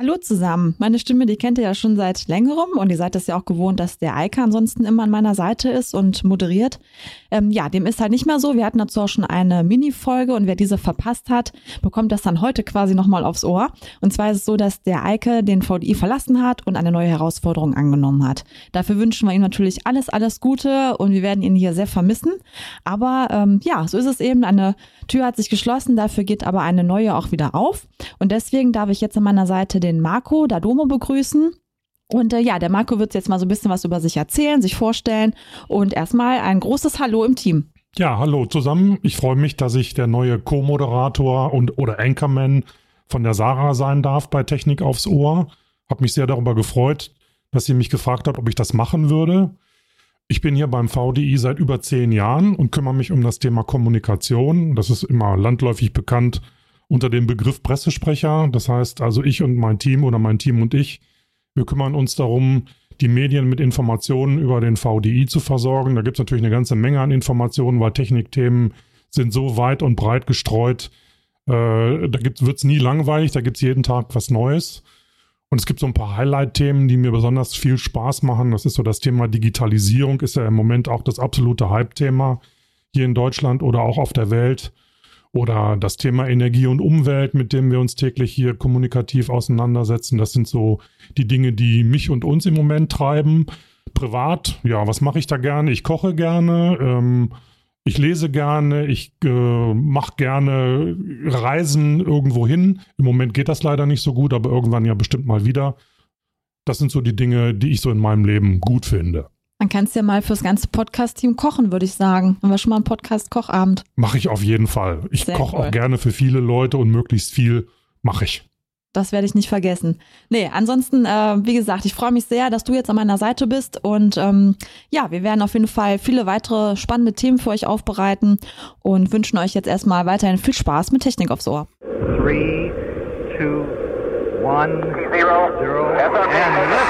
Hallo zusammen. Meine Stimme, die kennt ihr ja schon seit längerem und ihr seid es ja auch gewohnt, dass der Eike ansonsten immer an meiner Seite ist und moderiert. Ähm, ja, dem ist halt nicht mehr so. Wir hatten dazu auch schon eine Mini-Folge und wer diese verpasst hat, bekommt das dann heute quasi nochmal aufs Ohr. Und zwar ist es so, dass der Eike den VDI verlassen hat und eine neue Herausforderung angenommen hat. Dafür wünschen wir ihm natürlich alles, alles Gute und wir werden ihn hier sehr vermissen. Aber ähm, ja, so ist es eben. Eine Tür hat sich geschlossen, dafür geht aber eine neue auch wieder auf. Und deswegen darf ich jetzt an meiner Seite den den Marco Dadomo begrüßen. Und äh, ja, der Marco wird jetzt mal so ein bisschen was über sich erzählen, sich vorstellen und erstmal ein großes Hallo im Team. Ja, hallo zusammen. Ich freue mich, dass ich der neue Co-Moderator und oder Anchorman von der Sarah sein darf bei Technik aufs Ohr. Hab mich sehr darüber gefreut, dass sie mich gefragt hat, ob ich das machen würde. Ich bin hier beim VDI seit über zehn Jahren und kümmere mich um das Thema Kommunikation. Das ist immer landläufig bekannt unter dem Begriff Pressesprecher. Das heißt also ich und mein Team oder mein Team und ich, wir kümmern uns darum, die Medien mit Informationen über den VDI zu versorgen. Da gibt es natürlich eine ganze Menge an Informationen, weil Technikthemen sind so weit und breit gestreut. Äh, da wird es nie langweilig, da gibt es jeden Tag was Neues. Und es gibt so ein paar Highlight-Themen, die mir besonders viel Spaß machen. Das ist so das Thema Digitalisierung, ist ja im Moment auch das absolute Hype-Thema hier in Deutschland oder auch auf der Welt. Oder das Thema Energie und Umwelt, mit dem wir uns täglich hier kommunikativ auseinandersetzen. Das sind so die Dinge, die mich und uns im Moment treiben. Privat, ja, was mache ich da gerne? Ich koche gerne, ähm, ich lese gerne, ich äh, mache gerne Reisen irgendwo hin. Im Moment geht das leider nicht so gut, aber irgendwann ja bestimmt mal wieder. Das sind so die Dinge, die ich so in meinem Leben gut finde. Dann kannst du ja mal fürs ganze Podcast-Team kochen, würde ich sagen. Haben wir schon mal einen Podcast-Kochabend? Mache ich auf jeden Fall. Ich koche cool. auch gerne für viele Leute und möglichst viel mache ich. Das werde ich nicht vergessen. Nee, ansonsten, äh, wie gesagt, ich freue mich sehr, dass du jetzt an meiner Seite bist. Und ähm, ja, wir werden auf jeden Fall viele weitere spannende Themen für euch aufbereiten und wünschen euch jetzt erstmal weiterhin viel Spaß mit Technik aufs Ohr. Three, two, one, zero, zero, and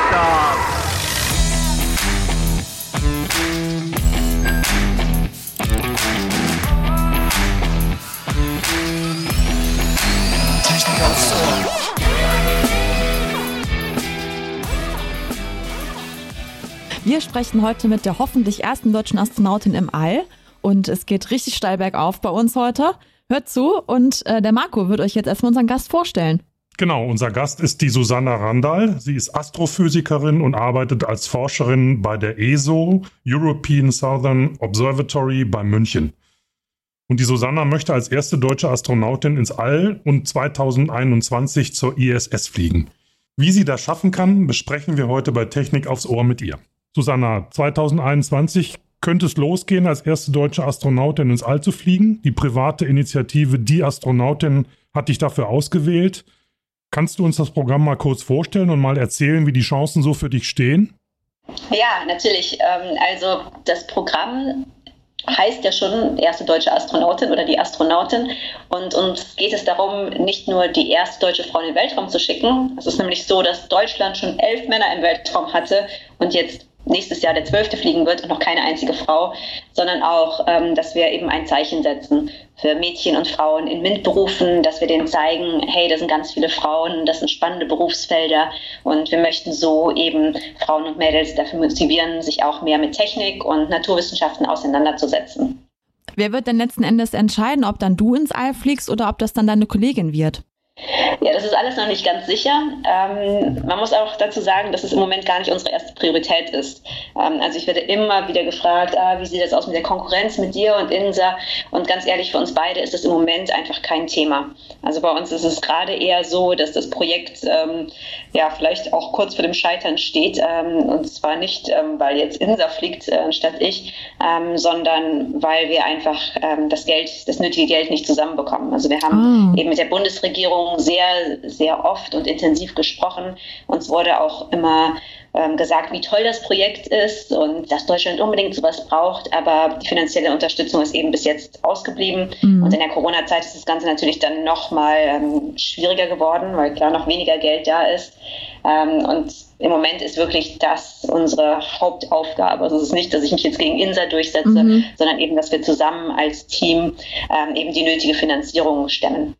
Wir sprechen heute mit der hoffentlich ersten deutschen Astronautin im All und es geht richtig steil bergauf bei uns heute. Hört zu und äh, der Marco wird euch jetzt erstmal unseren Gast vorstellen. Genau, unser Gast ist die Susanna Randall. Sie ist Astrophysikerin und arbeitet als Forscherin bei der ESO, European Southern Observatory bei München. Und die Susanna möchte als erste deutsche Astronautin ins All und 2021 zur ISS fliegen. Wie sie das schaffen kann, besprechen wir heute bei Technik aufs Ohr mit ihr. Susanna, 2021 könnte es losgehen, als erste deutsche Astronautin ins All zu fliegen. Die private Initiative Die Astronautin hat dich dafür ausgewählt. Kannst du uns das Programm mal kurz vorstellen und mal erzählen, wie die Chancen so für dich stehen? Ja, natürlich. Ähm, also das Programm heißt ja schon erste deutsche Astronautin oder die Astronautin. Und uns geht es darum, nicht nur die erste deutsche Frau in den Weltraum zu schicken. Es ist nämlich so, dass Deutschland schon elf Männer im Weltraum hatte und jetzt nächstes Jahr der Zwölfte fliegen wird und noch keine einzige Frau, sondern auch, ähm, dass wir eben ein Zeichen setzen für Mädchen und Frauen in MINT-Berufen, dass wir denen zeigen, hey, da sind ganz viele Frauen, das sind spannende Berufsfelder und wir möchten so eben Frauen und Mädels dafür motivieren, sich auch mehr mit Technik und Naturwissenschaften auseinanderzusetzen. Wer wird denn letzten Endes entscheiden, ob dann du ins All fliegst oder ob das dann deine Kollegin wird? Ja, das ist alles noch nicht ganz sicher. Ähm, man muss auch dazu sagen, dass es im Moment gar nicht unsere erste Priorität ist. Ähm, also ich werde immer wieder gefragt, ah, wie sieht das aus mit der Konkurrenz mit dir und Insa? Und ganz ehrlich, für uns beide ist das im Moment einfach kein Thema. Also bei uns ist es gerade eher so, dass das Projekt ähm, ja vielleicht auch kurz vor dem Scheitern steht. Ähm, und zwar nicht, ähm, weil jetzt Insa fliegt äh, anstatt ich, ähm, sondern weil wir einfach das Geld, das nötige Geld nicht zusammenbekommen. Also wir haben oh. eben mit der Bundesregierung sehr, sehr oft und intensiv gesprochen. Uns wurde auch immer ähm, gesagt, wie toll das Projekt ist und dass Deutschland unbedingt sowas braucht. Aber die finanzielle Unterstützung ist eben bis jetzt ausgeblieben. Mhm. Und in der Corona-Zeit ist das Ganze natürlich dann noch mal ähm, schwieriger geworden, weil klar noch weniger Geld da ist. Ähm, und im Moment ist wirklich das unsere Hauptaufgabe. Also es ist nicht, dass ich mich jetzt gegen INSA durchsetze, mhm. sondern eben, dass wir zusammen als Team ähm, eben die nötige Finanzierung stemmen.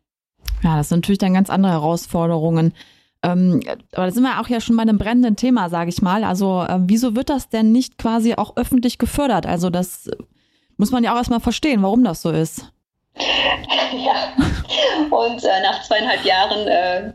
Ja, das sind natürlich dann ganz andere Herausforderungen. Ähm, aber da sind wir auch ja schon bei einem brennenden Thema, sage ich mal. Also äh, wieso wird das denn nicht quasi auch öffentlich gefördert? Also das muss man ja auch erstmal verstehen, warum das so ist. Ja, und äh, nach zweieinhalb Jahren äh,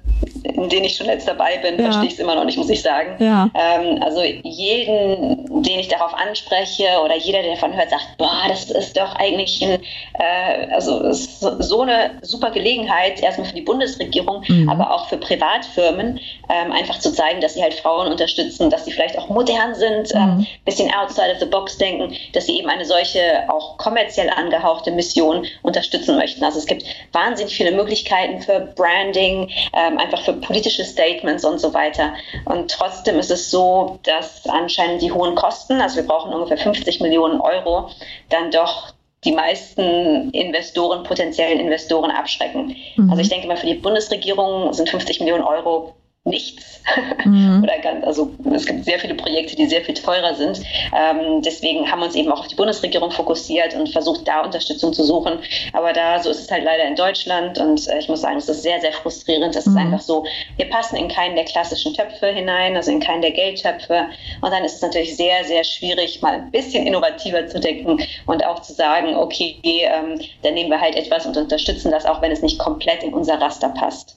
in denen ich schon jetzt dabei bin, ja. verstehe ich es immer noch nicht, muss ich sagen. Ja. Ähm, also jeden, den ich darauf anspreche oder jeder, der davon hört, sagt, boah, das ist doch eigentlich ein, äh, also so eine super Gelegenheit, erstmal für die Bundesregierung, mhm. aber auch für Privatfirmen, ähm, einfach zu zeigen, dass sie halt Frauen unterstützen, dass sie vielleicht auch modern sind, ähm, mhm. ähm, bisschen outside of the box denken, dass sie eben eine solche auch kommerziell angehauchte Mission unterstützen möchten. Also es gibt wahnsinnig viele Möglichkeiten für Branding, ähm, einfach für politische Statements und so weiter. Und trotzdem ist es so, dass anscheinend die hohen Kosten, also wir brauchen ungefähr 50 Millionen Euro, dann doch die meisten Investoren, potenziellen Investoren abschrecken. Mhm. Also ich denke mal, für die Bundesregierung sind 50 Millionen Euro nichts. Mhm. Oder ganz, also es gibt sehr viele Projekte, die sehr viel teurer sind. Ähm, deswegen haben wir uns eben auch auf die Bundesregierung fokussiert und versucht, da Unterstützung zu suchen. Aber da, so ist es halt leider in Deutschland und äh, ich muss sagen, es ist sehr, sehr frustrierend. Es mhm. ist einfach so, wir passen in keinen der klassischen Töpfe hinein, also in keinen der Geldtöpfe. Und dann ist es natürlich sehr, sehr schwierig, mal ein bisschen innovativer zu denken und auch zu sagen, okay, ähm, dann nehmen wir halt etwas und unterstützen das, auch wenn es nicht komplett in unser Raster passt.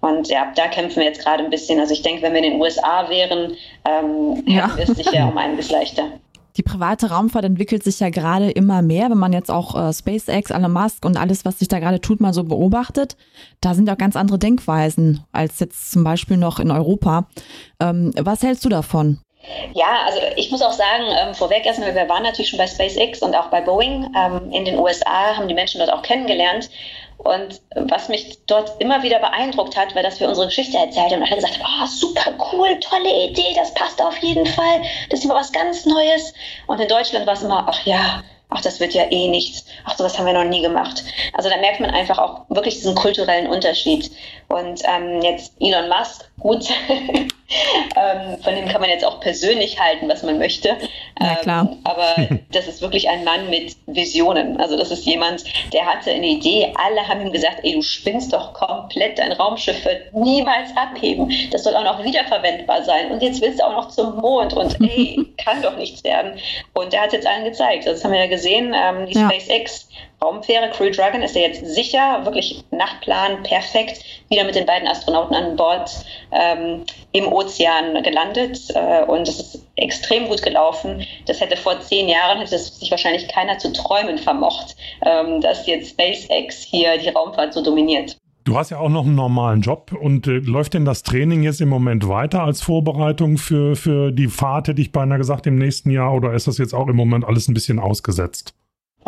Und ja, da kämpfen wir jetzt gerade ein bisschen. Also ich denke, wenn wir in den USA wären, ähm, ja. es sicher um einiges leichter. Die private Raumfahrt entwickelt sich ja gerade immer mehr, wenn man jetzt auch äh, SpaceX, Elon Musk und alles, was sich da gerade tut, mal so beobachtet. Da sind ja auch ganz andere Denkweisen als jetzt zum Beispiel noch in Europa. Ähm, was hältst du davon? Ja, also ich muss auch sagen, ähm, vorweg erstmal, wir waren natürlich schon bei SpaceX und auch bei Boeing. Ähm, in den USA haben die Menschen dort auch kennengelernt. Und was mich dort immer wieder beeindruckt hat, war, dass wir unsere Geschichte erzählt haben und alle gesagt haben, oh, super cool, tolle Idee, das passt auf jeden Fall, das ist immer was ganz Neues. Und in Deutschland war es immer, ach ja, ach, das wird ja eh nichts, ach, sowas haben wir noch nie gemacht. Also da merkt man einfach auch wirklich diesen kulturellen Unterschied. Und ähm, jetzt Elon Musk, gut, ähm, von dem kann man jetzt auch persönlich halten, was man möchte. Ja, klar. Ähm, aber das ist wirklich ein Mann mit Visionen. Also das ist jemand, der hatte eine Idee. Alle haben ihm gesagt, ey, du spinnst doch komplett, dein Raumschiff wird niemals abheben. Das soll auch noch wiederverwendbar sein. Und jetzt willst du auch noch zum Mond und ey, kann doch nichts werden. Und der hat es jetzt allen gezeigt. Also das haben wir ja gesehen, ähm, die ja. SpaceX Raumfähre Crew Dragon ist ja jetzt sicher, wirklich Nachtplan perfekt, wieder mit den beiden Astronauten an Bord ähm, im Ozean gelandet äh, und es ist extrem gut gelaufen. Das hätte vor zehn Jahren, hätte es sich wahrscheinlich keiner zu träumen vermocht, ähm, dass jetzt SpaceX hier die Raumfahrt so dominiert. Du hast ja auch noch einen normalen Job und äh, läuft denn das Training jetzt im Moment weiter als Vorbereitung für, für die Fahrt, hätte ich beinahe gesagt, im nächsten Jahr oder ist das jetzt auch im Moment alles ein bisschen ausgesetzt?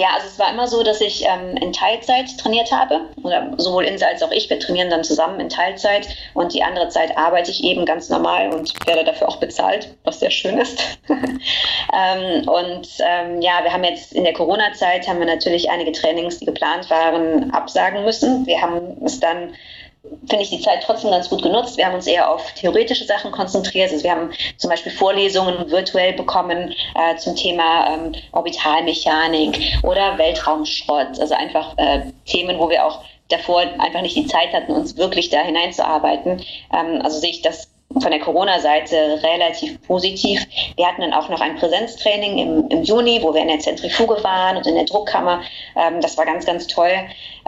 Ja, also es war immer so, dass ich ähm, in Teilzeit trainiert habe. Oder sowohl Insa als auch ich. Wir trainieren dann zusammen in Teilzeit und die andere Zeit arbeite ich eben ganz normal und werde dafür auch bezahlt, was sehr schön ist. ähm, und ähm, ja, wir haben jetzt in der Corona-Zeit haben wir natürlich einige Trainings, die geplant waren, absagen müssen. Wir haben es dann finde ich die Zeit trotzdem ganz gut genutzt. Wir haben uns eher auf theoretische Sachen konzentriert. Also wir haben zum Beispiel Vorlesungen virtuell bekommen äh, zum Thema ähm, Orbitalmechanik oder Weltraumschrott. Also einfach äh, Themen, wo wir auch davor einfach nicht die Zeit hatten, uns wirklich da hineinzuarbeiten. Ähm, also sehe ich das von der Corona-Seite relativ positiv. Wir hatten dann auch noch ein Präsenztraining im, im, Juni, wo wir in der Zentrifuge waren und in der Druckkammer. Ähm, das war ganz, ganz toll.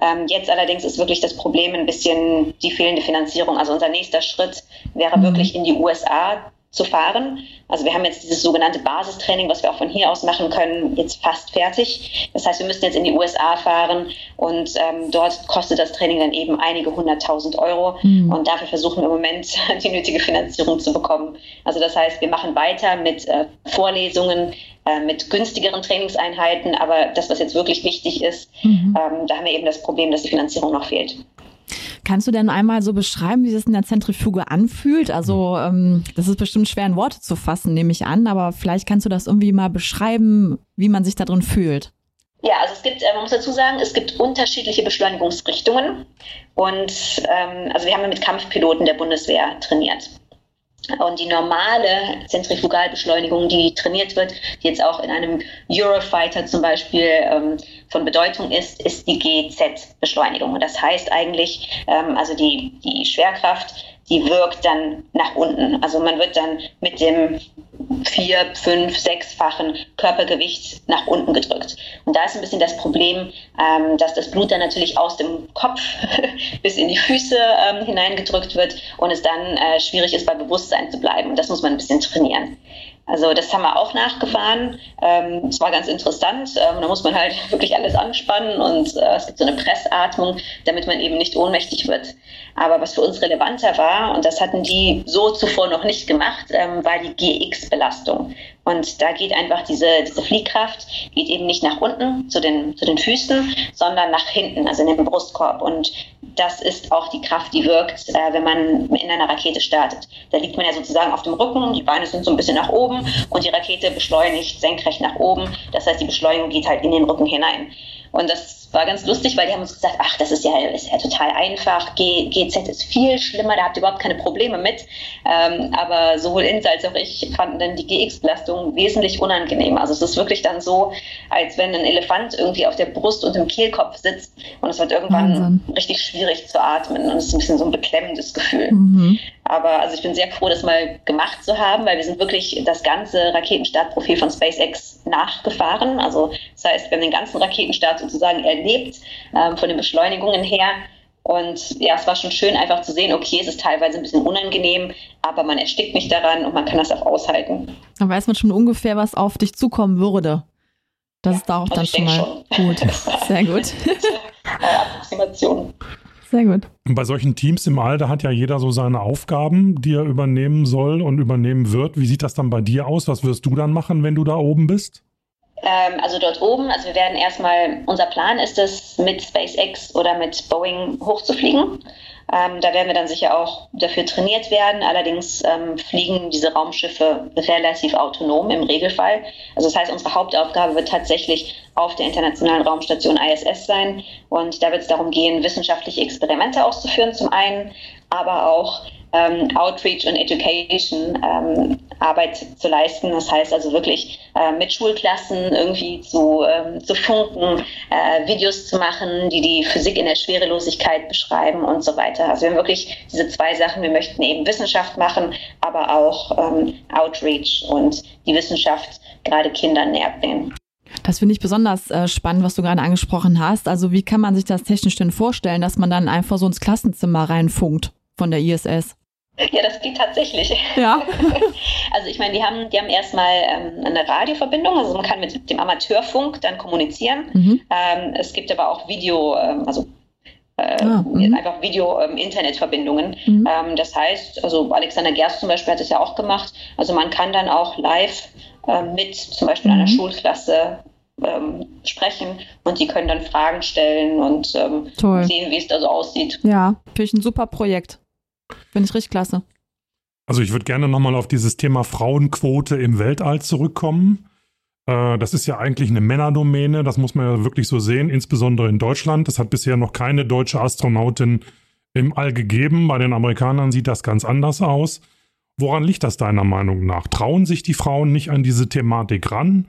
Ähm, jetzt allerdings ist wirklich das Problem ein bisschen die fehlende Finanzierung. Also unser nächster Schritt wäre mhm. wirklich in die USA zu fahren. Also wir haben jetzt dieses sogenannte Basistraining, was wir auch von hier aus machen können, jetzt fast fertig. Das heißt, wir müssen jetzt in die USA fahren und ähm, dort kostet das Training dann eben einige hunderttausend Euro. Mhm. Und dafür versuchen wir im Moment die nötige Finanzierung zu bekommen. Also das heißt, wir machen weiter mit äh, Vorlesungen, äh, mit günstigeren Trainingseinheiten, aber das, was jetzt wirklich wichtig ist, mhm. ähm, da haben wir eben das Problem, dass die Finanzierung noch fehlt. Kannst du denn einmal so beschreiben, wie es in der Zentrifuge anfühlt? Also ähm, das ist bestimmt schwer in Worte zu fassen, nehme ich an, aber vielleicht kannst du das irgendwie mal beschreiben, wie man sich da drin fühlt. Ja, also es gibt, äh, man muss dazu sagen, es gibt unterschiedliche Beschleunigungsrichtungen. Und ähm, also wir haben mit Kampfpiloten der Bundeswehr trainiert. Und die normale Zentrifugalbeschleunigung, die trainiert wird, die jetzt auch in einem Eurofighter zum Beispiel ähm, von Bedeutung ist, ist die GZ-Beschleunigung. Und das heißt eigentlich, ähm, also die, die Schwerkraft, die wirkt dann nach unten. Also man wird dann mit dem vier, fünf, sechsfachen Körpergewicht nach unten gedrückt. Und da ist ein bisschen das Problem, ähm, dass das Blut dann natürlich aus dem Kopf bis in die Füße ähm, hineingedrückt wird und es dann äh, schwierig ist, bei Bewusstsein zu bleiben. Und das muss man ein bisschen trainieren. Also das haben wir auch nachgefahren. Ähm, war ganz interessant. Ähm, da muss man halt wirklich alles anspannen und äh, es gibt so eine Pressatmung, damit man eben nicht ohnmächtig wird. Aber was für uns relevanter war, und das hatten die so zuvor noch nicht gemacht, ähm, war die GX-Belastung. Und da geht einfach diese, diese Fliehkraft, geht eben nicht nach unten zu den, zu den Füßen, sondern nach hinten, also in den Brustkorb. Und das ist auch die Kraft, die wirkt, äh, wenn man in einer Rakete startet. Da liegt man ja sozusagen auf dem Rücken, die Beine sind so ein bisschen nach oben und die Rakete beschleunigt senkrecht nach oben. Das heißt, die Beschleunigung geht halt in den Rücken hinein. Und das war ganz lustig, weil die haben uns gesagt, ach, das ist ja, ist ja total einfach, G, GZ ist viel schlimmer, da habt ihr überhaupt keine Probleme mit. Ähm, aber sowohl Insa als auch ich fanden dann die GX-Belastung wesentlich unangenehmer. Also es ist wirklich dann so, als wenn ein Elefant irgendwie auf der Brust und im Kehlkopf sitzt und es wird irgendwann Wahnsinn. richtig schwierig zu atmen und es ist ein bisschen so ein beklemmendes Gefühl. Mhm. Aber also ich bin sehr froh, das mal gemacht zu haben, weil wir sind wirklich das ganze Raketenstartprofil von SpaceX nachgefahren. Also das heißt, wir haben den ganzen Raketenstart sozusagen erlebt, ähm, von den Beschleunigungen her. Und ja, es war schon schön einfach zu sehen, okay, es ist teilweise ein bisschen unangenehm, aber man erstickt nicht daran und man kann das auch aushalten. Dann weiß man schon ungefähr, was auf dich zukommen würde. Das ja, ist da auch dann schon mal schon. gut. Sehr gut. Approximation. Sehr gut. Und bei solchen Teams im Alter hat ja jeder so seine Aufgaben, die er übernehmen soll und übernehmen wird. Wie sieht das dann bei dir aus? Was wirst du dann machen, wenn du da oben bist? Ähm, also dort oben, also wir werden erstmal, unser Plan ist es, mit SpaceX oder mit Boeing hochzufliegen. Ähm, da werden wir dann sicher auch dafür trainiert werden. Allerdings ähm, fliegen diese Raumschiffe relativ autonom im Regelfall. Also das heißt, unsere Hauptaufgabe wird tatsächlich auf der internationalen Raumstation ISS sein. Und da wird es darum gehen, wissenschaftliche Experimente auszuführen zum einen, aber auch ähm, Outreach und Education ähm, Arbeit zu leisten. Das heißt also wirklich äh, mit Schulklassen irgendwie zu, ähm, zu funken, äh, Videos zu machen, die die Physik in der Schwerelosigkeit beschreiben und so weiter. Also wir haben wirklich diese zwei Sachen. Wir möchten eben Wissenschaft machen, aber auch ähm, Outreach und die Wissenschaft gerade Kindern näher bringen. Das finde ich besonders äh, spannend, was du gerade angesprochen hast. Also wie kann man sich das technisch denn vorstellen, dass man dann einfach so ins Klassenzimmer reinfunkt von der ISS? Ja, das geht tatsächlich. Ja. also ich meine, die haben, die haben erstmal ähm, eine Radioverbindung, also man kann mit dem Amateurfunk dann kommunizieren. Mhm. Ähm, es gibt aber auch Video, ähm, also äh, ah, mhm. einfach Video-Internetverbindungen. Ähm, mhm. Ähm, das heißt, also Alexander Gerst zum Beispiel hat es ja auch gemacht. Also man kann dann auch live äh, mit zum Beispiel einer mhm. Schulklasse ähm, sprechen und die können dann Fragen stellen und sehen, wie es da so aussieht. Ja, finde ich ein super Projekt. Finde ich richtig klasse. Also ich würde gerne nochmal auf dieses Thema Frauenquote im Weltall zurückkommen. Äh, das ist ja eigentlich eine Männerdomäne, das muss man ja wirklich so sehen, insbesondere in Deutschland. Es hat bisher noch keine deutsche Astronautin im All gegeben. Bei den Amerikanern sieht das ganz anders aus. Woran liegt das deiner Meinung nach? Trauen sich die Frauen nicht an diese Thematik ran?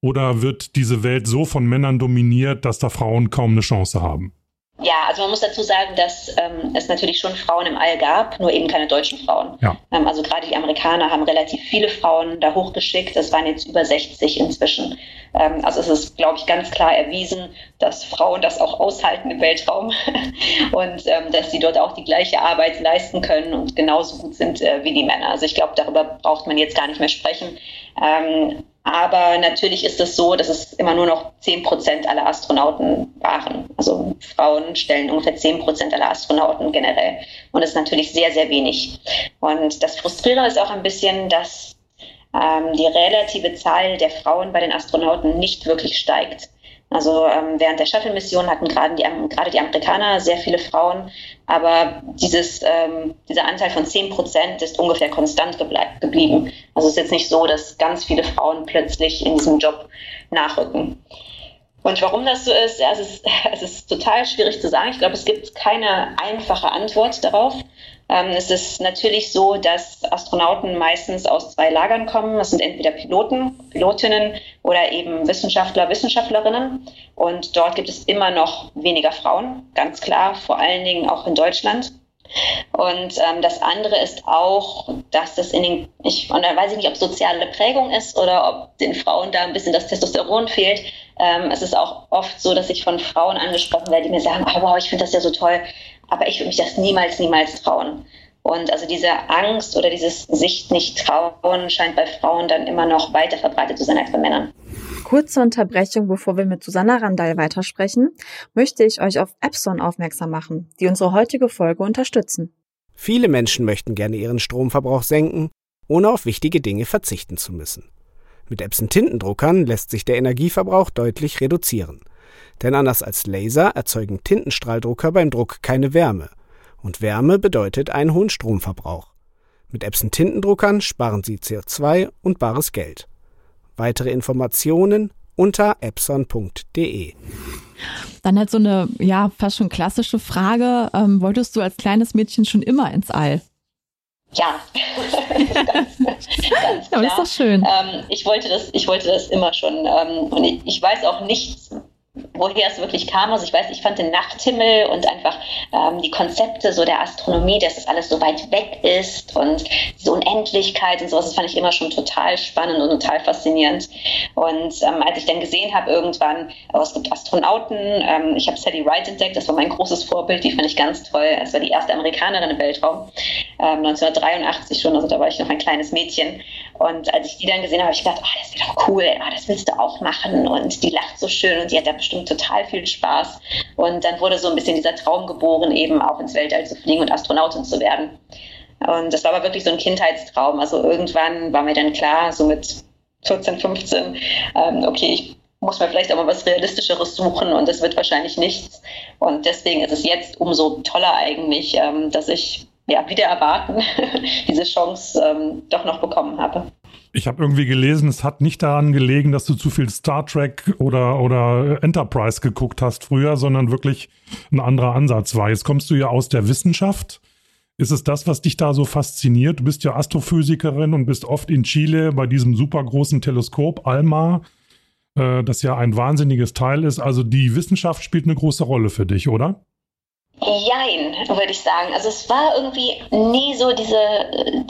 Oder wird diese Welt so von Männern dominiert, dass da Frauen kaum eine Chance haben? Ja, also man muss dazu sagen, dass ähm, es natürlich schon Frauen im All gab, nur eben keine deutschen Frauen. Ja. Ähm, also gerade die Amerikaner haben relativ viele Frauen da hochgeschickt. Es waren jetzt über 60 inzwischen. Ähm, also es ist, glaube ich, ganz klar erwiesen, dass Frauen das auch aushalten im Weltraum und ähm, dass sie dort auch die gleiche Arbeit leisten können und genauso gut sind äh, wie die Männer. Also ich glaube, darüber braucht man jetzt gar nicht mehr sprechen. Ähm, aber natürlich ist es so, dass es immer nur noch 10 Prozent aller Astronauten waren. Also Frauen stellen ungefähr 10 Prozent aller Astronauten generell. Und das ist natürlich sehr, sehr wenig. Und das Frustrierende ist auch ein bisschen, dass ähm, die relative Zahl der Frauen bei den Astronauten nicht wirklich steigt. Also ähm, während der Shuttle-Mission hatten gerade die, gerade die Amerikaner sehr viele Frauen, aber dieses, ähm, dieser Anteil von 10 Prozent ist ungefähr konstant geblieben. Also es ist jetzt nicht so, dass ganz viele Frauen plötzlich in diesem Job nachrücken. Und warum das so ist, ja, es ist, es ist total schwierig zu sagen. Ich glaube, es gibt keine einfache Antwort darauf. Ähm, es ist natürlich so, dass Astronauten meistens aus zwei Lagern kommen. Das sind entweder Piloten, Pilotinnen oder eben Wissenschaftler, Wissenschaftlerinnen. Und dort gibt es immer noch weniger Frauen, ganz klar, vor allen Dingen auch in Deutschland. Und ähm, das andere ist auch, dass das in den, ich, und da weiß ich nicht, ob soziale Prägung ist oder ob den Frauen da ein bisschen das Testosteron fehlt. Ähm, es ist auch oft so, dass ich von Frauen angesprochen werde, die mir sagen, oh, wow, ich finde das ja so toll, aber ich würde mich das niemals, niemals trauen. Und also diese Angst oder dieses sich nicht trauen scheint bei Frauen dann immer noch weiter verbreitet zu sein als bei Männern. Kurze Unterbrechung, bevor wir mit Susanna Randall weitersprechen, möchte ich euch auf Epson aufmerksam machen, die unsere heutige Folge unterstützen. Viele Menschen möchten gerne ihren Stromverbrauch senken, ohne auf wichtige Dinge verzichten zu müssen. Mit Epson Tintendruckern lässt sich der Energieverbrauch deutlich reduzieren. Denn anders als Laser erzeugen Tintenstrahldrucker beim Druck keine Wärme – und Wärme bedeutet einen hohen Stromverbrauch. Mit Epson Tintendruckern sparen Sie CO2 und bares Geld. Weitere Informationen unter epson.de. Dann halt so eine, ja, fast schon klassische Frage. Ähm, wolltest du als kleines Mädchen schon immer ins All? Ja, ganz, ganz Aber ist doch schön. Ähm, ich, wollte das, ich wollte das immer schon. Ähm, und ich, ich, weiß auch nicht, woher es wirklich kam. Also ich weiß, ich fand den Nachthimmel und einfach ähm, die Konzepte so der Astronomie, dass das alles so weit weg ist und diese Unendlichkeit und sowas, das fand ich immer schon total spannend und total faszinierend. Und ähm, als ich dann gesehen habe irgendwann, oh, es gibt Astronauten, ähm, ich habe Sally Wright entdeckt, das war mein großes Vorbild, die fand ich ganz toll. Es war die erste Amerikanerin im Weltraum, 1983 ähm, schon, also da war ich noch ein kleines Mädchen. Und als ich die dann gesehen habe, habe ich gedacht, oh, das wäre doch cool, oh, das willst du auch machen. Und die lacht so schön und die hat da bestimmt total viel Spaß. Und dann wurde so ein bisschen dieser Traum geboren, eben auch ins Weltall zu fliegen und Astronautin zu werden. Und das war aber wirklich so ein Kindheitstraum. Also irgendwann war mir dann klar, so mit 14, 15, ähm, okay, ich muss mir vielleicht auch mal was Realistischeres suchen und es wird wahrscheinlich nichts. Und deswegen ist es jetzt umso toller eigentlich, ähm, dass ich ja, wieder erwarten, diese Chance ähm, doch noch bekommen habe. Ich habe irgendwie gelesen, es hat nicht daran gelegen, dass du zu viel Star Trek oder, oder Enterprise geguckt hast früher, sondern wirklich ein anderer Ansatz war. Jetzt kommst du ja aus der Wissenschaft. Ist es das, was dich da so fasziniert? Du bist ja Astrophysikerin und bist oft in Chile bei diesem super großen Teleskop ALMA, äh, das ja ein wahnsinniges Teil ist. Also die Wissenschaft spielt eine große Rolle für dich, oder? Jein, würde ich sagen. Also es war irgendwie nie so diese,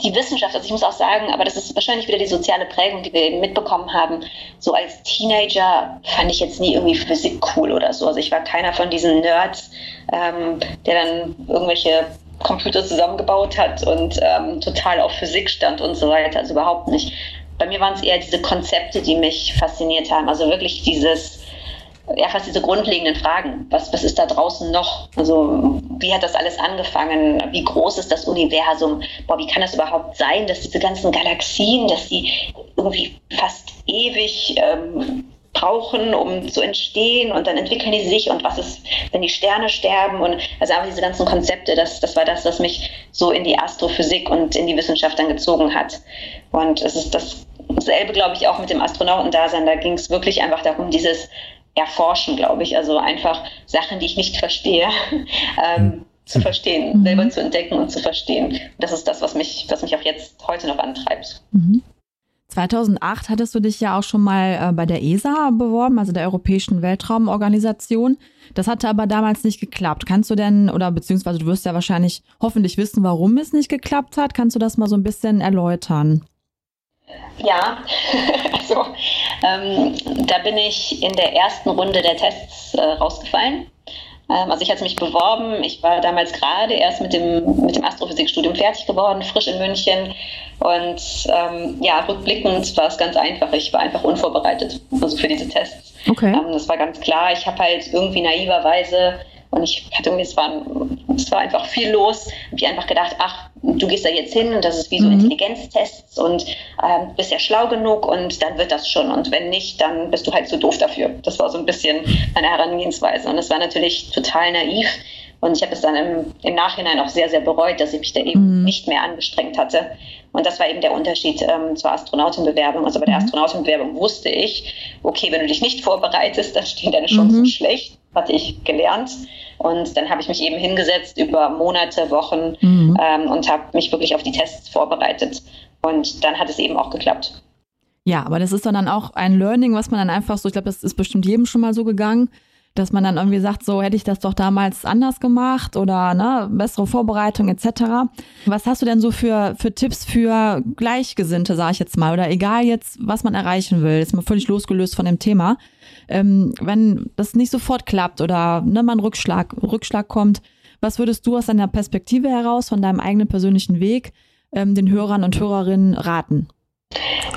die Wissenschaft, also ich muss auch sagen, aber das ist wahrscheinlich wieder die soziale Prägung, die wir eben mitbekommen haben. So als Teenager fand ich jetzt nie irgendwie Physik cool oder so. Also ich war keiner von diesen Nerds, ähm, der dann irgendwelche Computer zusammengebaut hat und ähm, total auf Physik stand und so weiter. Also überhaupt nicht. Bei mir waren es eher diese Konzepte, die mich fasziniert haben. Also wirklich dieses ja, fast diese grundlegenden Fragen. Was, was ist da draußen noch? Also, wie hat das alles angefangen? Wie groß ist das Universum? Boah, wie kann das überhaupt sein, dass diese ganzen Galaxien, dass die irgendwie fast ewig ähm, brauchen, um zu entstehen und dann entwickeln die sich und was ist, wenn die Sterne sterben und also einfach diese ganzen Konzepte, das, das war das, was mich so in die Astrophysik und in die Wissenschaft dann gezogen hat. Und es ist dasselbe, glaube ich, auch mit dem Astronautendasein. Da ging es wirklich einfach darum, dieses erforschen, glaube ich. Also einfach Sachen, die ich nicht verstehe, ähm, hm. zu verstehen, mhm. selber zu entdecken und zu verstehen. Das ist das, was mich, was mich auch jetzt heute noch antreibt. Mhm. 2008 hattest du dich ja auch schon mal äh, bei der ESA beworben, also der Europäischen Weltraumorganisation. Das hatte aber damals nicht geklappt. Kannst du denn, oder beziehungsweise du wirst ja wahrscheinlich hoffentlich wissen, warum es nicht geklappt hat. Kannst du das mal so ein bisschen erläutern? Ja, also ähm, da bin ich in der ersten Runde der Tests äh, rausgefallen. Ähm, also ich hatte mich beworben, ich war damals gerade erst mit dem, mit dem Astrophysikstudium fertig geworden, frisch in München. Und ähm, ja, rückblickend war es ganz einfach. Ich war einfach unvorbereitet, also für diese Tests. Okay. Ähm, das war ganz klar. Ich habe halt irgendwie naiverweise und ich hatte irgendwie, es war, es war einfach viel los. Hab ich einfach gedacht, ach, du gehst da jetzt hin und das ist wie so mhm. Intelligenztests und ähm, bist ja schlau genug und dann wird das schon. Und wenn nicht, dann bist du halt zu doof dafür. Das war so ein bisschen meine Herangehensweise. Und es war natürlich total naiv. Und ich habe es dann im, im, Nachhinein auch sehr, sehr bereut, dass ich mich da eben mhm. nicht mehr angestrengt hatte. Und das war eben der Unterschied ähm, zur Astronautenbewerbung. Also bei der mhm. Astronautenbewerbung wusste ich, okay, wenn du dich nicht vorbereitest, dann stehen deine Chancen mhm. schlecht hatte ich gelernt. Und dann habe ich mich eben hingesetzt über Monate, Wochen mhm. ähm, und habe mich wirklich auf die Tests vorbereitet. Und dann hat es eben auch geklappt. Ja, aber das ist dann auch ein Learning, was man dann einfach so, ich glaube, das ist bestimmt jedem schon mal so gegangen, dass man dann irgendwie sagt, so hätte ich das doch damals anders gemacht oder ne, bessere Vorbereitung etc. Was hast du denn so für, für Tipps für Gleichgesinnte, sage ich jetzt mal, oder egal jetzt, was man erreichen will, ist mal völlig losgelöst von dem Thema. Ähm, wenn das nicht sofort klappt oder ne, man Rückschlag, Rückschlag kommt, was würdest du aus deiner Perspektive heraus, von deinem eigenen persönlichen Weg, ähm, den Hörern und Hörerinnen raten?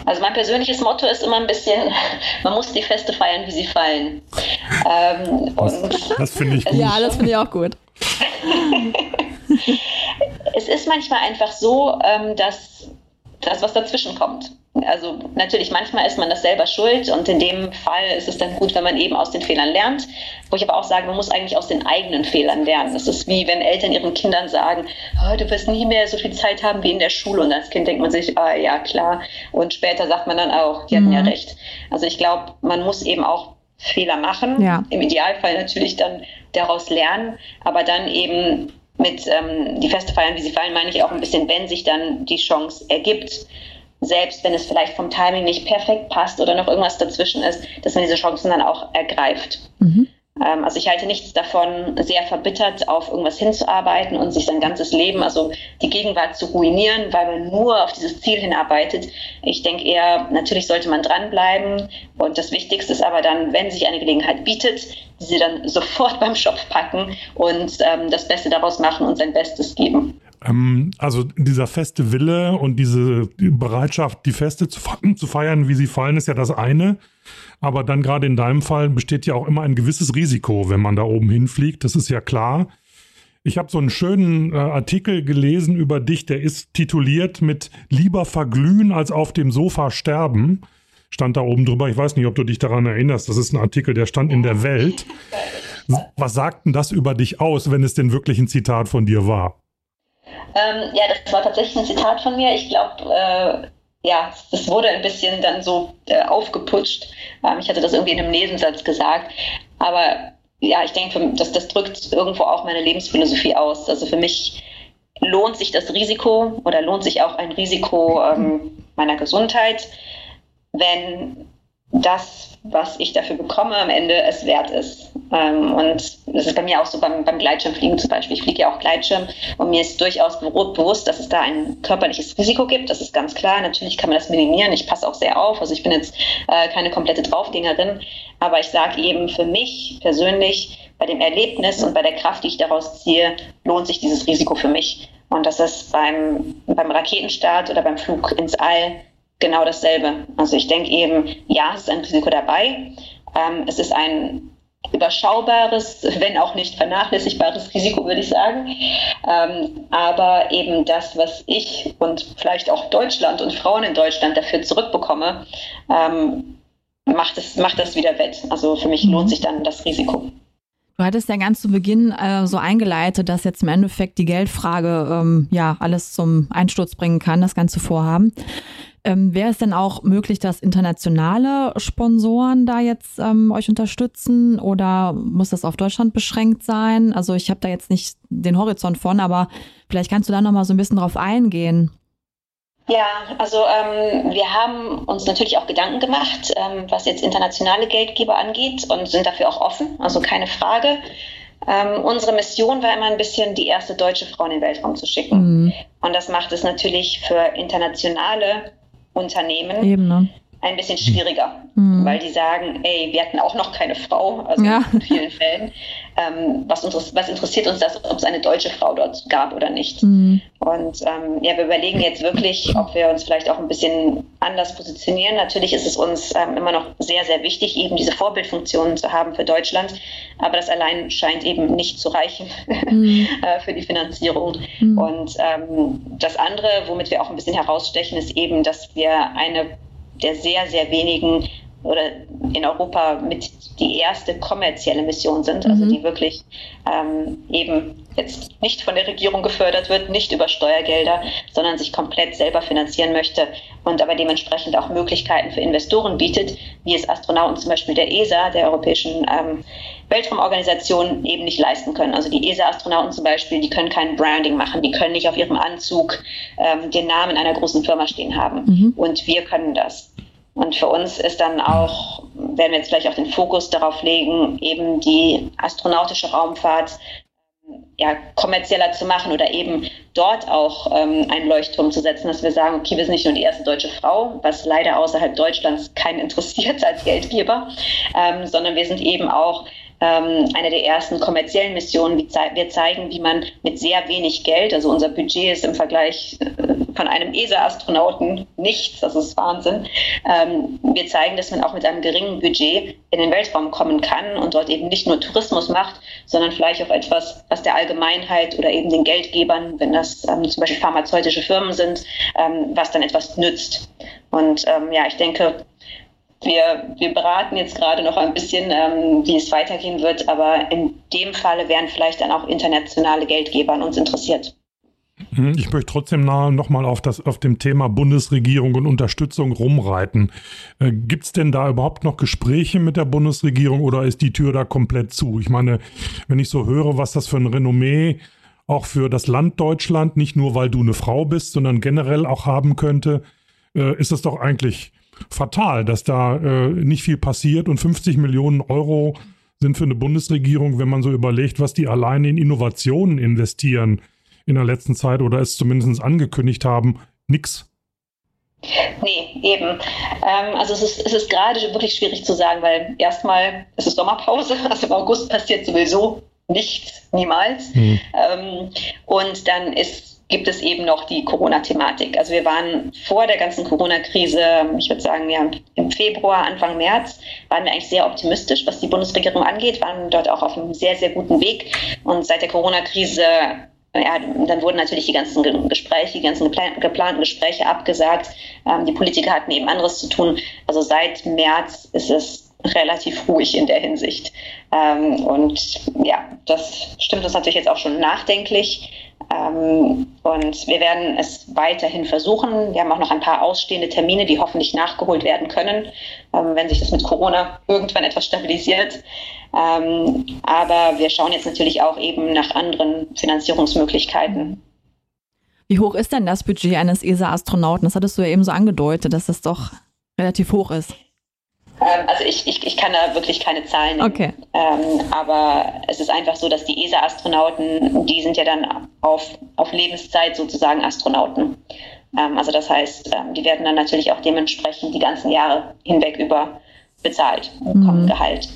Also mein persönliches Motto ist immer ein bisschen, man muss die Feste feiern, wie sie fallen. Ähm, das, das finde ich gut. Ja, das finde ich auch gut. es ist manchmal einfach so, ähm, dass das, was dazwischen kommt. Also natürlich, manchmal ist man das selber schuld und in dem Fall ist es dann gut, wenn man eben aus den Fehlern lernt. Wo ich aber auch sage, man muss eigentlich aus den eigenen Fehlern lernen. Das ist wie wenn Eltern ihren Kindern sagen, oh, du wirst nie mehr so viel Zeit haben wie in der Schule. Und als Kind denkt man sich, ah ja, klar. Und später sagt man dann auch, die hatten mhm. ja recht. Also ich glaube, man muss eben auch Fehler machen. Ja. Im Idealfall natürlich dann daraus lernen, aber dann eben mit ähm, die Feste feiern, wie sie fallen, meine ich auch ein bisschen, wenn sich dann die Chance ergibt selbst wenn es vielleicht vom Timing nicht perfekt passt oder noch irgendwas dazwischen ist, dass man diese Chancen dann auch ergreift. Mhm. Ähm, also ich halte nichts davon, sehr verbittert auf irgendwas hinzuarbeiten und sich sein ganzes Leben, also die Gegenwart zu ruinieren, weil man nur auf dieses Ziel hinarbeitet. Ich denke eher, natürlich sollte man dranbleiben und das Wichtigste ist aber dann, wenn sich eine Gelegenheit bietet, sie dann sofort beim Schopf packen und ähm, das Beste daraus machen und sein Bestes geben. Ähm, also dieser feste Wille und diese Bereitschaft, die Feste zu, zu feiern, wie sie fallen, ist ja das eine. Aber dann gerade in deinem Fall besteht ja auch immer ein gewisses Risiko, wenn man da oben hinfliegt. Das ist ja klar. Ich habe so einen schönen äh, Artikel gelesen über dich, der ist tituliert mit Lieber verglühen als auf dem Sofa sterben. Stand da oben drüber. Ich weiß nicht, ob du dich daran erinnerst. Das ist ein Artikel, der stand in der Welt. Was sagt denn das über dich aus, wenn es denn wirklich ein Zitat von dir war? Ähm, ja, das war tatsächlich ein Zitat von mir. Ich glaube, äh, ja, das wurde ein bisschen dann so äh, aufgeputscht. Ähm, ich hatte das irgendwie in einem Nebensatz gesagt. Aber ja, ich denke, das, das drückt irgendwo auch meine Lebensphilosophie aus. Also für mich lohnt sich das Risiko oder lohnt sich auch ein Risiko ähm, meiner Gesundheit, wenn das, was ich dafür bekomme, am Ende es wert ist. Ähm, und das ist bei mir auch so beim, beim Gleitschirmfliegen zum Beispiel. Ich fliege ja auch Gleitschirm und mir ist durchaus bewusst, dass es da ein körperliches Risiko gibt. Das ist ganz klar. Natürlich kann man das minimieren. Ich passe auch sehr auf. Also ich bin jetzt äh, keine komplette Draufgängerin. Aber ich sage eben für mich persönlich, bei dem Erlebnis und bei der Kraft, die ich daraus ziehe, lohnt sich dieses Risiko für mich. Und das ist beim, beim Raketenstart oder beim Flug ins All genau dasselbe. Also ich denke eben, ja, es ist ein Risiko dabei. Ähm, es ist ein überschaubares, wenn auch nicht vernachlässigbares Risiko, würde ich sagen. Ähm, aber eben das, was ich und vielleicht auch Deutschland und Frauen in Deutschland dafür zurückbekomme, ähm, macht, es, macht das wieder wett. Also für mich lohnt mhm. sich dann das Risiko. Du hattest ja ganz zu Beginn äh, so eingeleitet, dass jetzt im Endeffekt die Geldfrage ähm, ja alles zum Einsturz bringen kann, das ganze Vorhaben. Ähm, Wäre es denn auch möglich, dass internationale Sponsoren da jetzt ähm, euch unterstützen oder muss das auf Deutschland beschränkt sein? Also ich habe da jetzt nicht den Horizont von, aber vielleicht kannst du da noch mal so ein bisschen drauf eingehen. Ja, also ähm, wir haben uns natürlich auch Gedanken gemacht, ähm, was jetzt internationale Geldgeber angeht und sind dafür auch offen, also keine Frage. Ähm, unsere Mission war immer ein bisschen, die erste deutsche Frau in den Weltraum zu schicken. Mhm. Und das macht es natürlich für internationale Unternehmen Eben, ne? Ein bisschen schwieriger, mhm. weil die sagen, ey, wir hatten auch noch keine Frau, also ja. in vielen Fällen. Ähm, was, uns, was, interessiert uns das, ob es eine deutsche Frau dort gab oder nicht? Mhm. Und ähm, ja, wir überlegen jetzt wirklich, ob wir uns vielleicht auch ein bisschen anders positionieren. Natürlich ist es uns ähm, immer noch sehr, sehr wichtig, eben diese Vorbildfunktionen zu haben für Deutschland, aber das allein scheint eben nicht zu reichen mhm. äh, für die Finanzierung. Mhm. Und ähm, das andere, womit wir auch ein bisschen herausstechen, ist eben, dass wir eine der sehr, sehr wenigen oder in Europa mit die erste kommerzielle Mission sind, also mhm. die wirklich ähm, eben jetzt nicht von der Regierung gefördert wird, nicht über Steuergelder, sondern sich komplett selber finanzieren möchte und aber dementsprechend auch Möglichkeiten für Investoren bietet, wie es Astronauten zum Beispiel der ESA, der Europäischen ähm, Weltraumorganisation, eben nicht leisten können. Also die ESA-Astronauten zum Beispiel, die können kein Branding machen, die können nicht auf ihrem Anzug ähm, den Namen einer großen Firma stehen haben. Mhm. Und wir können das. Und für uns ist dann auch werden wir jetzt vielleicht auch den Fokus darauf legen, eben die astronautische Raumfahrt ja, kommerzieller zu machen oder eben dort auch ähm, einen Leuchtturm zu setzen, dass wir sagen, okay, wir sind nicht nur die erste deutsche Frau, was leider außerhalb Deutschlands keinen interessiert als Geldgeber, ähm, sondern wir sind eben auch ähm, eine der ersten kommerziellen Missionen. Wir zeigen, wie man mit sehr wenig Geld, also unser Budget ist im Vergleich äh, von einem ESA-Astronauten nichts, das ist Wahnsinn. Ähm, wir zeigen, dass man auch mit einem geringen Budget in den Weltraum kommen kann und dort eben nicht nur Tourismus macht, sondern vielleicht auch etwas, was der Allgemeinheit oder eben den Geldgebern, wenn das ähm, zum Beispiel pharmazeutische Firmen sind, ähm, was dann etwas nützt. Und ähm, ja, ich denke, wir, wir beraten jetzt gerade noch ein bisschen, ähm, wie es weitergehen wird, aber in dem Falle wären vielleicht dann auch internationale Geldgeber an uns interessiert. Hm, ich möchte trotzdem nochmal auf, auf dem Thema Bundesregierung und Unterstützung rumreiten. Äh, Gibt es denn da überhaupt noch Gespräche mit der Bundesregierung oder ist die Tür da komplett zu? Ich meine, wenn ich so höre, was das für ein Renommee auch für das Land Deutschland, nicht nur weil du eine Frau bist, sondern generell auch haben könnte, äh, ist es doch eigentlich fatal, dass da äh, nicht viel passiert und 50 Millionen Euro sind für eine Bundesregierung, wenn man so überlegt, was die alleine in Innovationen investieren in der letzten Zeit oder es zumindest angekündigt haben, nix. Nee, eben. Ähm, also es ist, es ist gerade wirklich schwierig zu sagen, weil erstmal ist es Sommerpause, also im August passiert sowieso nichts, niemals. Hm. Ähm, und dann ist gibt es eben noch die Corona-Thematik. Also wir waren vor der ganzen Corona-Krise, ich würde sagen, ja, im Februar, Anfang März, waren wir eigentlich sehr optimistisch, was die Bundesregierung angeht, waren dort auch auf einem sehr, sehr guten Weg. Und seit der Corona-Krise ja, dann wurden natürlich die ganzen Gespräche, die ganzen geplanten Gespräche abgesagt. Ähm, die Politiker hatten eben anderes zu tun. Also seit März ist es relativ ruhig in der Hinsicht. Ähm, und ja, das stimmt uns natürlich jetzt auch schon nachdenklich. Ähm, und wir werden es weiterhin versuchen. Wir haben auch noch ein paar ausstehende Termine, die hoffentlich nachgeholt werden können, ähm, wenn sich das mit Corona irgendwann etwas stabilisiert. Ähm, aber wir schauen jetzt natürlich auch eben nach anderen Finanzierungsmöglichkeiten. Wie hoch ist denn das Budget eines ESA-Astronauten? Das hattest du ja eben so angedeutet, dass das doch relativ hoch ist. Ähm, also ich, ich, ich kann da wirklich keine Zahlen nennen. Okay. Ähm, aber es ist einfach so, dass die ESA-Astronauten, die sind ja dann auf, auf Lebenszeit sozusagen Astronauten. Ähm, also das heißt, ähm, die werden dann natürlich auch dementsprechend die ganzen Jahre hinweg über bezahlt, bekommen mhm. Gehalt.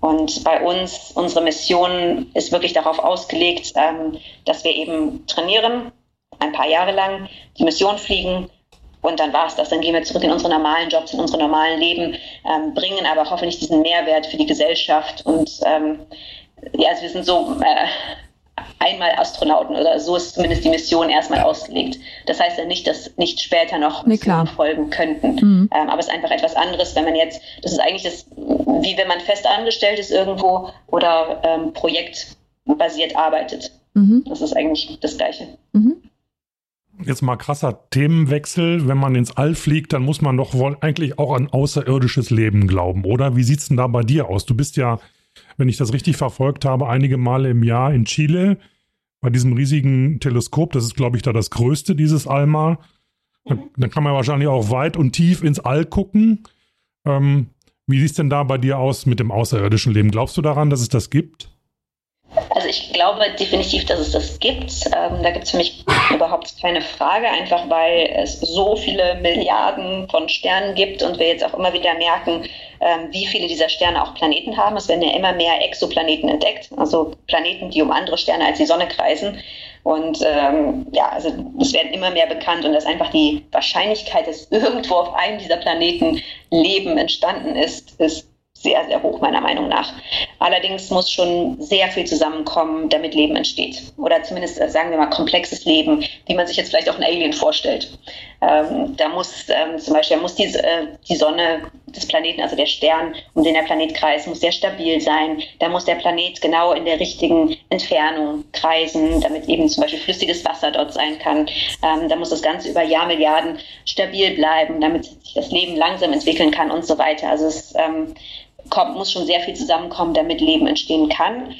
Und bei uns, unsere Mission ist wirklich darauf ausgelegt, ähm, dass wir eben trainieren, ein paar Jahre lang, die Mission fliegen, und dann war es das. Dann gehen wir zurück in unsere normalen Jobs, in unsere normalen Leben, ähm, bringen aber hoffentlich diesen Mehrwert für die Gesellschaft. Und ähm, ja, also wir sind so äh, einmal Astronauten oder so ist zumindest die Mission erstmal ausgelegt. Das heißt ja nicht, dass nicht später noch nee, folgen könnten. Mhm. Ähm, aber es ist einfach etwas anderes, wenn man jetzt, das ist eigentlich das, wie wenn man fest angestellt ist irgendwo oder ähm, projektbasiert arbeitet. Mhm. Das ist eigentlich das Gleiche. Mhm jetzt mal krasser Themenwechsel. Wenn man ins All fliegt, dann muss man doch wohl eigentlich auch an außerirdisches Leben glauben, oder? Wie sieht es denn da bei dir aus? Du bist ja, wenn ich das richtig verfolgt habe, einige Male im Jahr in Chile bei diesem riesigen Teleskop. Das ist, glaube ich, da das größte, dieses ALMA. Dann, dann kann man wahrscheinlich auch weit und tief ins All gucken. Ähm, wie sieht es denn da bei dir aus mit dem außerirdischen Leben? Glaubst du daran, dass es das gibt? Also ich glaube definitiv, dass es das gibt. Ähm, da gibt es für mich überhaupt keine Frage, einfach weil es so viele Milliarden von Sternen gibt und wir jetzt auch immer wieder merken, ähm, wie viele dieser Sterne auch Planeten haben. Es werden ja immer mehr Exoplaneten entdeckt, also Planeten, die um andere Sterne als die Sonne kreisen. Und ähm, ja, also es werden immer mehr bekannt und dass einfach die Wahrscheinlichkeit, dass irgendwo auf einem dieser Planeten Leben entstanden ist, ist sehr, sehr hoch, meiner Meinung nach. Allerdings muss schon sehr viel zusammenkommen, damit Leben entsteht. Oder zumindest, äh, sagen wir mal, komplexes Leben, wie man sich jetzt vielleicht auch ein Alien vorstellt. Ähm, da muss ähm, zum Beispiel muss die, äh, die Sonne des Planeten, also der Stern, um den der Planet kreist, muss sehr stabil sein. Da muss der Planet genau in der richtigen Entfernung kreisen, damit eben zum Beispiel flüssiges Wasser dort sein kann. Ähm, da muss das Ganze über Jahrmilliarden stabil bleiben, damit sich das Leben langsam entwickeln kann und so weiter. Also es ähm, kommt, muss schon sehr viel zusammenkommen, damit Leben entstehen kann.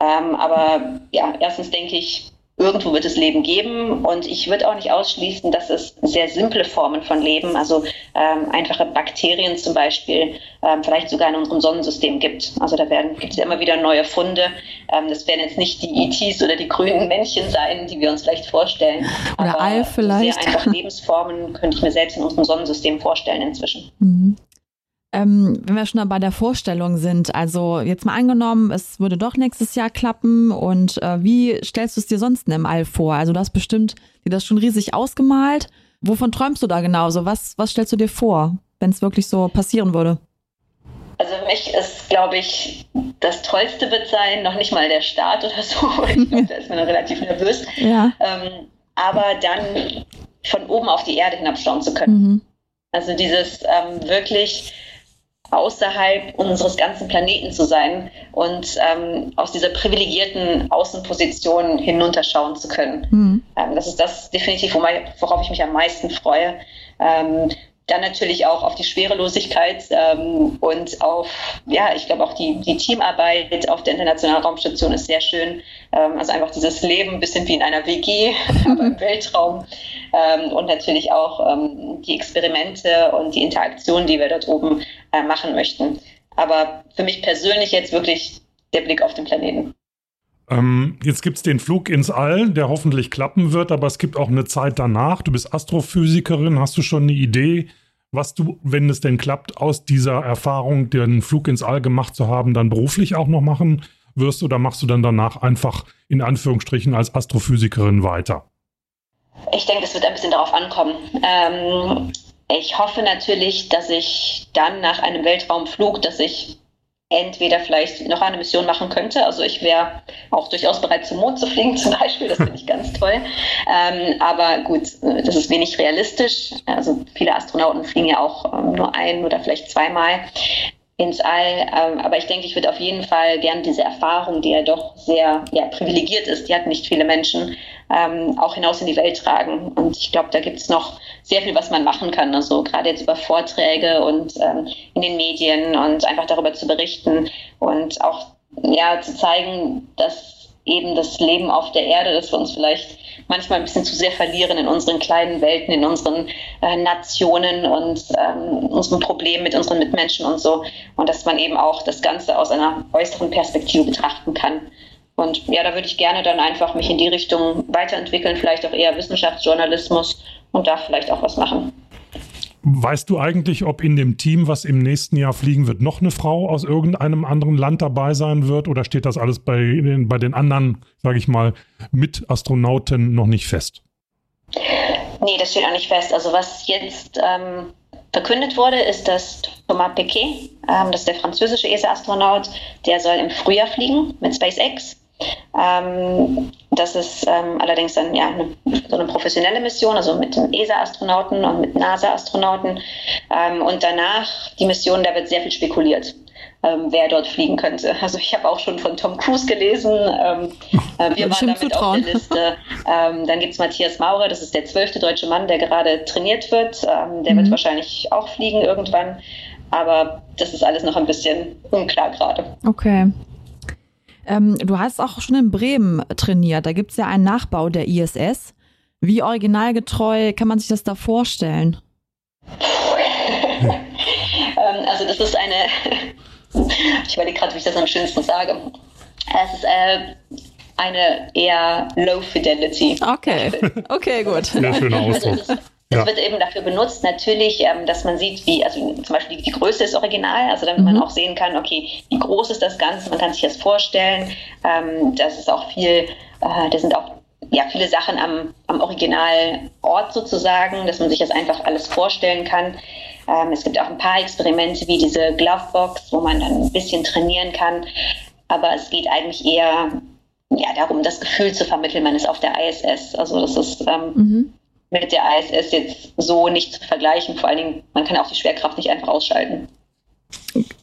Ähm, aber ja, erstens denke ich, irgendwo wird es Leben geben und ich würde auch nicht ausschließen, dass es sehr simple Formen von Leben, also ähm, einfache Bakterien zum Beispiel, ähm, vielleicht sogar in unserem Sonnensystem gibt. Also da werden gibt es ja immer wieder neue Funde. Ähm, das werden jetzt nicht die ETs oder die grünen Männchen sein, die wir uns vielleicht vorstellen. Oder aber All vielleicht. Sehr einfache Lebensformen könnte ich mir selbst in unserem Sonnensystem vorstellen inzwischen. Mhm. Ähm, wenn wir schon bei der Vorstellung sind, also jetzt mal angenommen, es würde doch nächstes Jahr klappen und äh, wie stellst du es dir sonst im All vor? Also du hast bestimmt dir das schon riesig ausgemalt. Wovon träumst du da genauso? Was, was stellst du dir vor, wenn es wirklich so passieren würde? Also für mich ist, glaube ich, das Tollste wird sein, noch nicht mal der Start oder so. Ich glaube, da ist man relativ nervös. Ja. Ähm, aber dann von oben auf die Erde hinabschauen zu können. Mhm. Also dieses ähm, wirklich außerhalb unseres ganzen Planeten zu sein und ähm, aus dieser privilegierten Außenposition hinunterschauen zu können. Mhm. Ähm, das ist das definitiv, worauf ich mich am meisten freue. Ähm, dann natürlich auch auf die Schwerelosigkeit ähm, und auf, ja, ich glaube auch die, die Teamarbeit auf der Internationalen Raumstation ist sehr schön. Ähm, also einfach dieses Leben ein bisschen wie in einer WG, aber im Weltraum. Ähm, und natürlich auch ähm, die Experimente und die Interaktion, die wir dort oben äh, machen möchten. Aber für mich persönlich jetzt wirklich der Blick auf den Planeten. Ähm, jetzt gibt es den Flug ins All, der hoffentlich klappen wird, aber es gibt auch eine Zeit danach. Du bist Astrophysikerin. Hast du schon eine Idee, was du, wenn es denn klappt, aus dieser Erfahrung, den Flug ins All gemacht zu haben, dann beruflich auch noch machen wirst? Oder machst du dann danach einfach in Anführungsstrichen als Astrophysikerin weiter? Ich denke, es wird ein bisschen darauf ankommen. Ähm, ich hoffe natürlich, dass ich dann nach einem Weltraumflug, dass ich entweder vielleicht noch eine Mission machen könnte. Also ich wäre auch durchaus bereit, zum Mond zu fliegen zum Beispiel. Das finde ich ganz toll. Ähm, aber gut, das ist wenig realistisch. Also viele Astronauten fliegen ja auch ähm, nur ein oder vielleicht zweimal ins All. Ähm, aber ich denke, ich würde auf jeden Fall gern diese Erfahrung, die ja doch sehr ja, privilegiert ist, die hat nicht viele Menschen, ähm, auch hinaus in die Welt tragen. Und ich glaube, da gibt es noch sehr viel, was man machen kann. Also gerade jetzt über Vorträge und ähm, in den Medien und einfach darüber zu berichten und auch ja zu zeigen, dass eben das Leben auf der Erde, dass wir uns vielleicht manchmal ein bisschen zu sehr verlieren in unseren kleinen Welten, in unseren äh, Nationen und ähm, unseren Problemen mit unseren Mitmenschen und so. Und dass man eben auch das Ganze aus einer äußeren Perspektive betrachten kann. Und ja, da würde ich gerne dann einfach mich in die Richtung weiterentwickeln, vielleicht auch eher Wissenschaftsjournalismus und da vielleicht auch was machen. Weißt du eigentlich, ob in dem Team, was im nächsten Jahr fliegen wird, noch eine Frau aus irgendeinem anderen Land dabei sein wird? Oder steht das alles bei den, bei den anderen, sage ich mal, Mitastronauten noch nicht fest? Nee, das steht auch nicht fest. Also was jetzt ähm, verkündet wurde, ist, dass Thomas Piquet, ähm, das ist der französische ESA-Astronaut, der soll im Frühjahr fliegen mit SpaceX. Ähm, das ist ähm, allerdings dann ja eine, so eine professionelle Mission, also mit ESA-Astronauten und mit NASA-Astronauten. Ähm, und danach die Mission, da wird sehr viel spekuliert. Ähm, wer dort fliegen könnte. Also ich habe auch schon von Tom Cruise gelesen. Ähm, äh, wir waren damit auf der Liste. Ähm, dann gibt es Matthias Maurer, das ist der zwölfte deutsche Mann, der gerade trainiert wird. Der mhm. wird wahrscheinlich auch fliegen irgendwann. Aber das ist alles noch ein bisschen unklar gerade. Okay. Ähm, du hast auch schon in Bremen trainiert. Da gibt es ja einen Nachbau der ISS. Wie originalgetreu kann man sich das da vorstellen? ähm, also das ist eine, ich überlege gerade, wie ich das am schönsten sage. Es ist äh, eine eher Low Fidelity. Okay, okay, gut. Sehr schöner also Ausdruck. Also das ja. wird eben dafür benutzt, natürlich, ähm, dass man sieht, wie, also zum Beispiel die, die Größe ist original, also damit mhm. man auch sehen kann, okay, wie groß ist das Ganze, man kann sich das vorstellen. Ähm, das ist auch viel, äh, da sind auch ja, viele Sachen am, am Originalort sozusagen, dass man sich das einfach alles vorstellen kann. Ähm, es gibt auch ein paar Experimente wie diese Glovebox, wo man dann ein bisschen trainieren kann. Aber es geht eigentlich eher ja, darum, das Gefühl zu vermitteln, man ist auf der ISS. Also das ist ähm, mhm mit der ISS jetzt so nicht zu vergleichen. Vor allen Dingen, man kann auch die Schwerkraft nicht einfach ausschalten.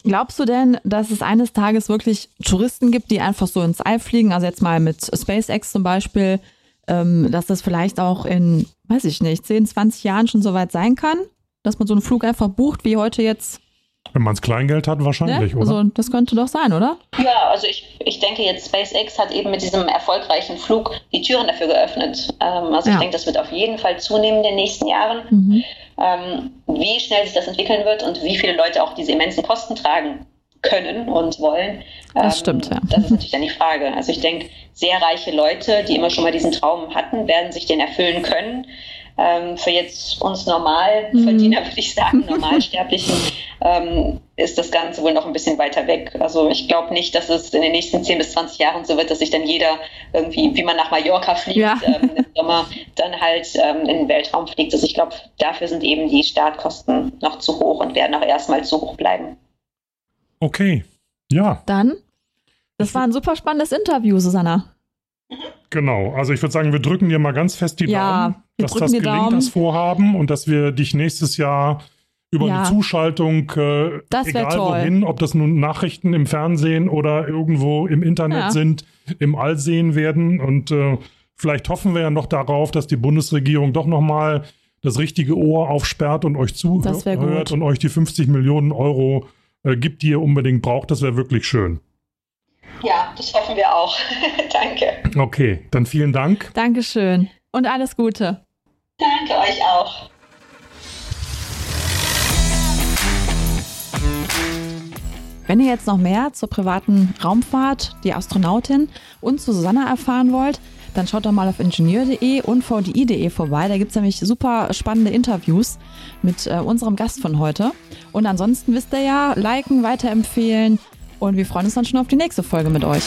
Glaubst du denn, dass es eines Tages wirklich Touristen gibt, die einfach so ins All fliegen? Also jetzt mal mit SpaceX zum Beispiel, ähm, dass das vielleicht auch in, weiß ich nicht, 10, 20 Jahren schon so weit sein kann, dass man so einen Flug einfach bucht, wie heute jetzt Wenn man das Kleingeld hat, wahrscheinlich, ne? oder? Also das könnte doch sein, oder? Ja, also ich, ich denke jetzt, SpaceX hat eben mit diesem erfolgreichen Flug die Türen dafür geöffnet. Ähm, also Ja. ich denke, das wird auf jeden Fall zunehmen in den nächsten Jahren. Mhm. Ähm, wie schnell sich das entwickeln wird und wie viele Leute auch diese immensen Kosten tragen können und wollen. Das stimmt, ja. Das ist natürlich dann die Frage. Also ich denke, sehr reiche Leute, die immer schon mal diesen Traum hatten, werden sich den erfüllen können. Ähm, für jetzt uns Normalverdiener, würde ich sagen, Normalsterblichen, ähm, ist das Ganze wohl noch ein bisschen weiter weg. Also ich glaube nicht, dass es in den nächsten 10 bis 20 Jahren so wird, dass sich dann jeder irgendwie, wie man nach Mallorca fliegt, Ja. ähm, im Sommer, dann halt ähm, in den Weltraum fliegt. Also ich glaube, dafür sind eben die Startkosten noch zu hoch und werden auch erstmal zu hoch bleiben. Okay. Ja, Dann, das war ein super spannendes Interview, Susanna. genau. Also ich würde sagen, wir drücken dir mal ganz fest die Ja, Daumen, wir dass das gelingt, Daumen. das Vorhaben und dass wir dich nächstes Jahr über Ja. eine Zuschaltung, äh, egal toll. wohin, ob das nun Nachrichten im Fernsehen oder irgendwo im Internet Ja. sind, im All sehen werden. Und äh, vielleicht hoffen wir ja noch darauf, dass die Bundesregierung doch nochmal das richtige Ohr aufsperrt und euch zuhört und euch die 50 Millionen Euro äh, gibt, die ihr unbedingt braucht. Das wäre wirklich schön. Ja, das hoffen wir auch. Danke. Okay, dann vielen Dank. Dankeschön und alles Gute. Danke euch auch. Wenn ihr jetzt noch mehr zur privaten Raumfahrt, die Astronautin und zu Susanna erfahren wollt, dann schaut doch mal auf ingenieur.de und vdi.de vorbei. Da gibt es nämlich super spannende Interviews mit äh, unserem Gast von heute. Und ansonsten wisst ihr ja, liken, weiterempfehlen und wir freuen uns dann schon auf die nächste Folge mit euch.